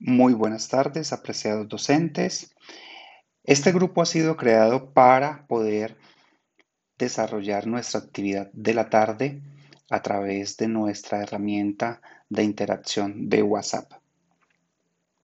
Muy buenas tardes, apreciados docentes. Este grupo ha sido creado para poder desarrollar nuestra actividad de la tarde a través de nuestra herramienta de interacción de WhatsApp.